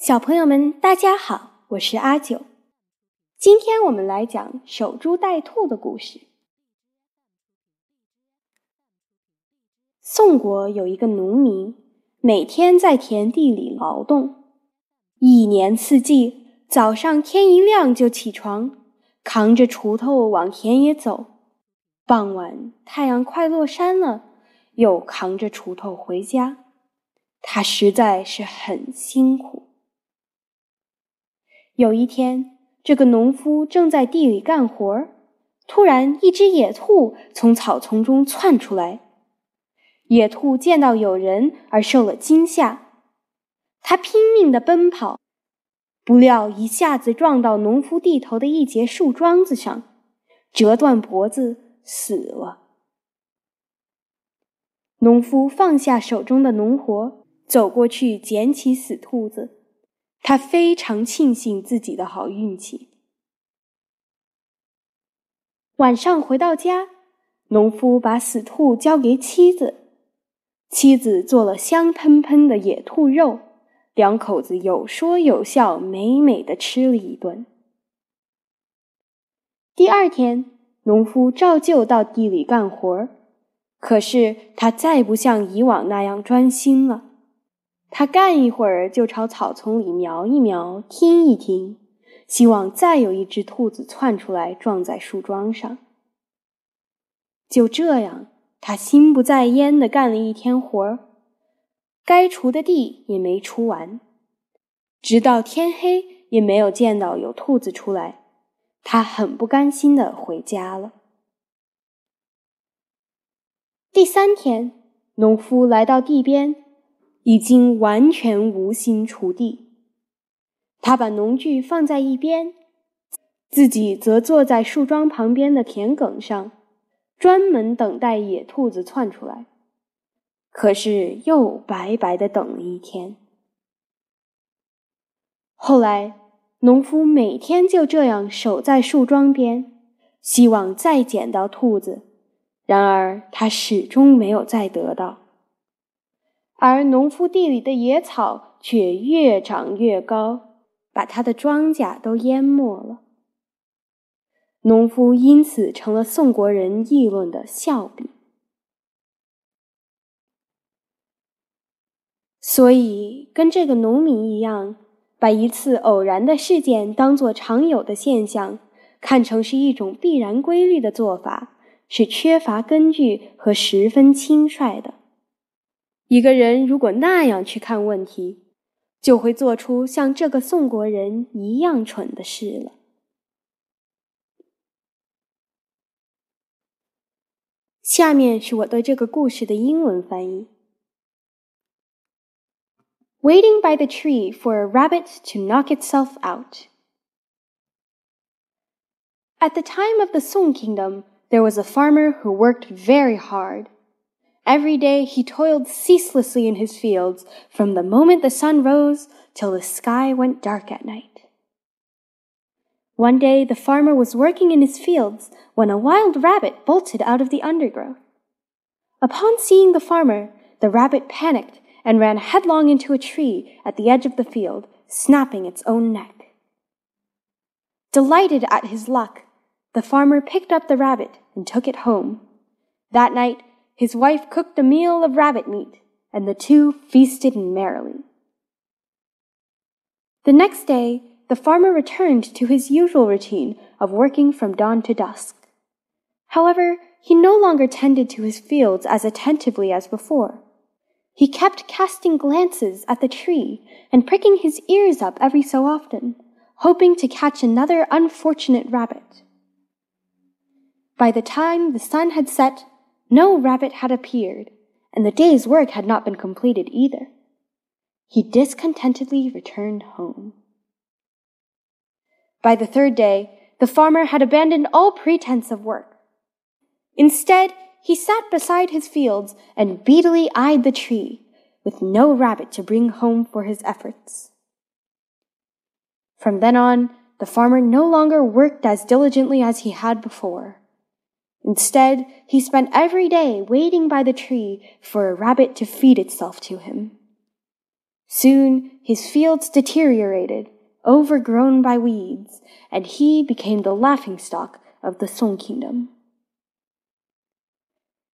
小朋友们，大家好，我是阿九。今天我们来讲守株待兔的故事。宋国有一个农民，每天在田地里劳动，一年四季，早上天一亮就起床，扛着锄头往田野走；傍晚太阳快落山了，又扛着锄头回家。他实在是很辛苦。有一天，这个农夫正在地里干活突然一只野兔从草丛中窜出来。野兔见到有人而受了惊吓，它拼命地奔跑，不料一下子撞到农夫地头的一截树桩子上，折断脖子死了。农夫放下手中的农活，走过去捡起死兔子。他非常庆幸自己的好运气。晚上回到家，农夫把死兔交给妻子，妻子做了香喷喷的野兔肉，两口子有说有笑，美美的吃了一顿。第二天，农夫照旧到地里干活可是他再不像以往那样专心了。他干一会儿就朝草丛里瞄一瞄，听一听，希望再有一只兔子窜出来撞在树桩上。就这样，他心不在焉地干了一天活儿，该锄的地也没锄完，直到天黑也没有见到有兔子出来，他很不甘心地回家了。第三天，农夫来到地边。已经完全无心锄地，他把农具放在一边，自己则坐在树桩旁边的田埂上，专门等待野兔子窜出来。可是又白白的等了一天。后来，农夫每天就这样守在树桩边，希望再捡到兔子，然而他始终没有再得到。而农夫地里的野草却越长越高，把他的庄稼都淹没了。农夫因此成了宋国人议论的笑柄。所以，跟这个农民一样，把一次偶然的事件当作常有的现象，看成是一种必然规律的做法，是缺乏根据和十分轻率的。一个人如果那样去看问题，就会做出像这个宋国人一样蠢的事了。下面是我对这个故事的英文翻译：Waiting by the tree for a rabbit to knock itself out. At the time of the Song Kingdom, there was a farmer who worked very hard. Every day he toiled ceaselessly in his fields from the moment the sun rose till the sky went dark at night. One day the farmer was working in his fields when a wild rabbit bolted out of the undergrowth. Upon seeing the farmer, the rabbit panicked and ran headlong into a tree at the edge of the field, snapping its own neck. Delighted at his luck, the farmer picked up the rabbit and took it home. That night, his wife cooked a meal of rabbit meat, and the two feasted merrily. The next day, the farmer returned to his usual routine of working from dawn to dusk. However, he no longer tended to his fields as attentively as before. He kept casting glances at the tree and pricking his ears up every so often, hoping to catch another unfortunate rabbit. By the time the sun had set, no rabbit had appeared, and the day's work had not been completed either. He discontentedly returned home. By the third day, the farmer had abandoned all pretense of work. Instead, he sat beside his fields and beadily eyed the tree, with no rabbit to bring home for his efforts. From then on, the farmer no longer worked as diligently as he had before. Instead, he spent every day waiting by the tree for a rabbit to feed itself to him. Soon his fields deteriorated, overgrown by weeds, and he became the laughingstock of the Song Kingdom.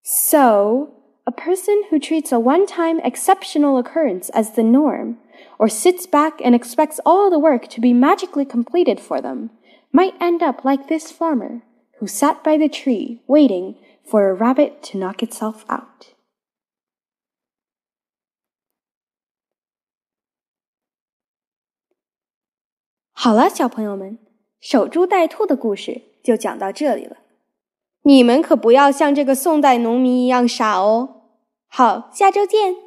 So, a person who treats a one time exceptional occurrence as the norm, or sits back and expects all the work to be magically completed for them, might end up like this farmer who sat by the tree waiting for a rabbit to knock itself out. 好了，小朋友们，守株待兔的故事就讲到这里了。你们可不要像这个宋代农民一样傻哦。好，下周见。